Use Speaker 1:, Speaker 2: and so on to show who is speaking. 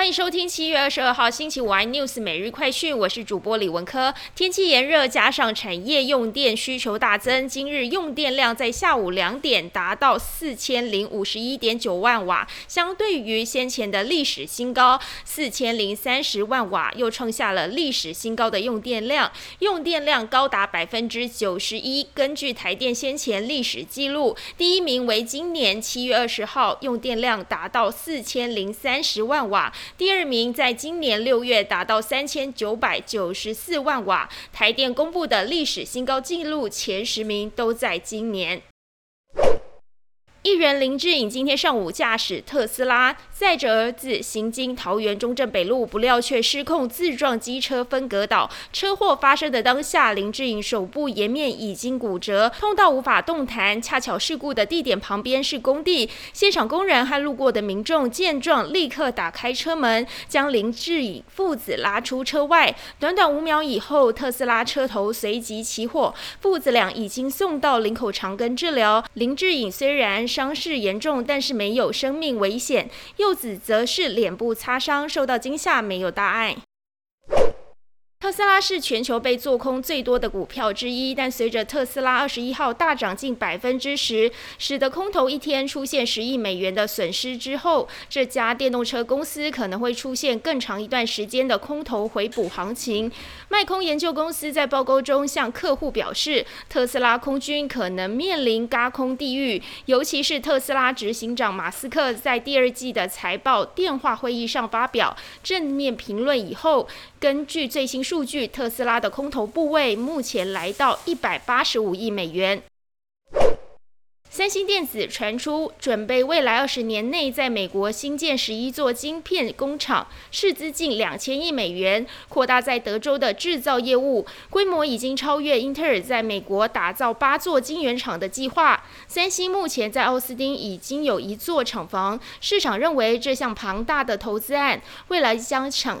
Speaker 1: 欢迎收听七月二十二号星期五 iNews 每日快讯，我是主播李文科。天气炎热，加上产业用电需求大增，今日用电量在下午两点达到四千零五十一点九万瓦，相对于先前的历史新高四千零三十万瓦，又创下了历史新高的用电量，用电量高达百分之九十一。根据台电先前历史记录，第一名为今年七月二十号，用电量达到四千零三十万瓦。第二名在今年六月达到三千九百九十四万瓦，台电公布的历史新高纪录前十名都在今年。艺人林志颖今天上午驾驶特斯拉载着儿子行经桃园中正北路，不料却失控自撞机车分隔岛。车祸发生的当下，林志颖手部颜面已经骨折，痛到无法动弹。恰巧事故的地点旁边是工地，现场工人和路过的民众见状，立刻打开车门，将林志颖父子拉出车外。短短五秒以后，特斯拉车头随即起火，父子俩已经送到林口长庚治疗。林志颖虽然。伤势严重，但是没有生命危险。柚子则是脸部擦伤，受到惊吓，没有大碍。特斯拉是全球被做空最多的股票之一，但随着特斯拉二十一号大涨近百分之十，使得空头一天出现十亿美元的损失之后，这家电动车公司可能会出现更长一段时间的空头回补行情。卖空研究公司在报告中向客户表示，特斯拉空军可能面临嘎空地狱，尤其是特斯拉执行长马斯克在第二季的财报电话会议上发表正面评论以后，根据最新。数据，特斯拉的空头部位目前来到一百八十五亿美元。三星电子传出准备未来二十年内在美国新建十一座晶片工厂，斥资近两千亿美元，扩大在德州的制造业务，规模已经超越英特尔在美国打造八座晶圆厂的计划。三星目前在奥斯汀已经有一座厂房，市场认为这项庞大的投资案未来将厂。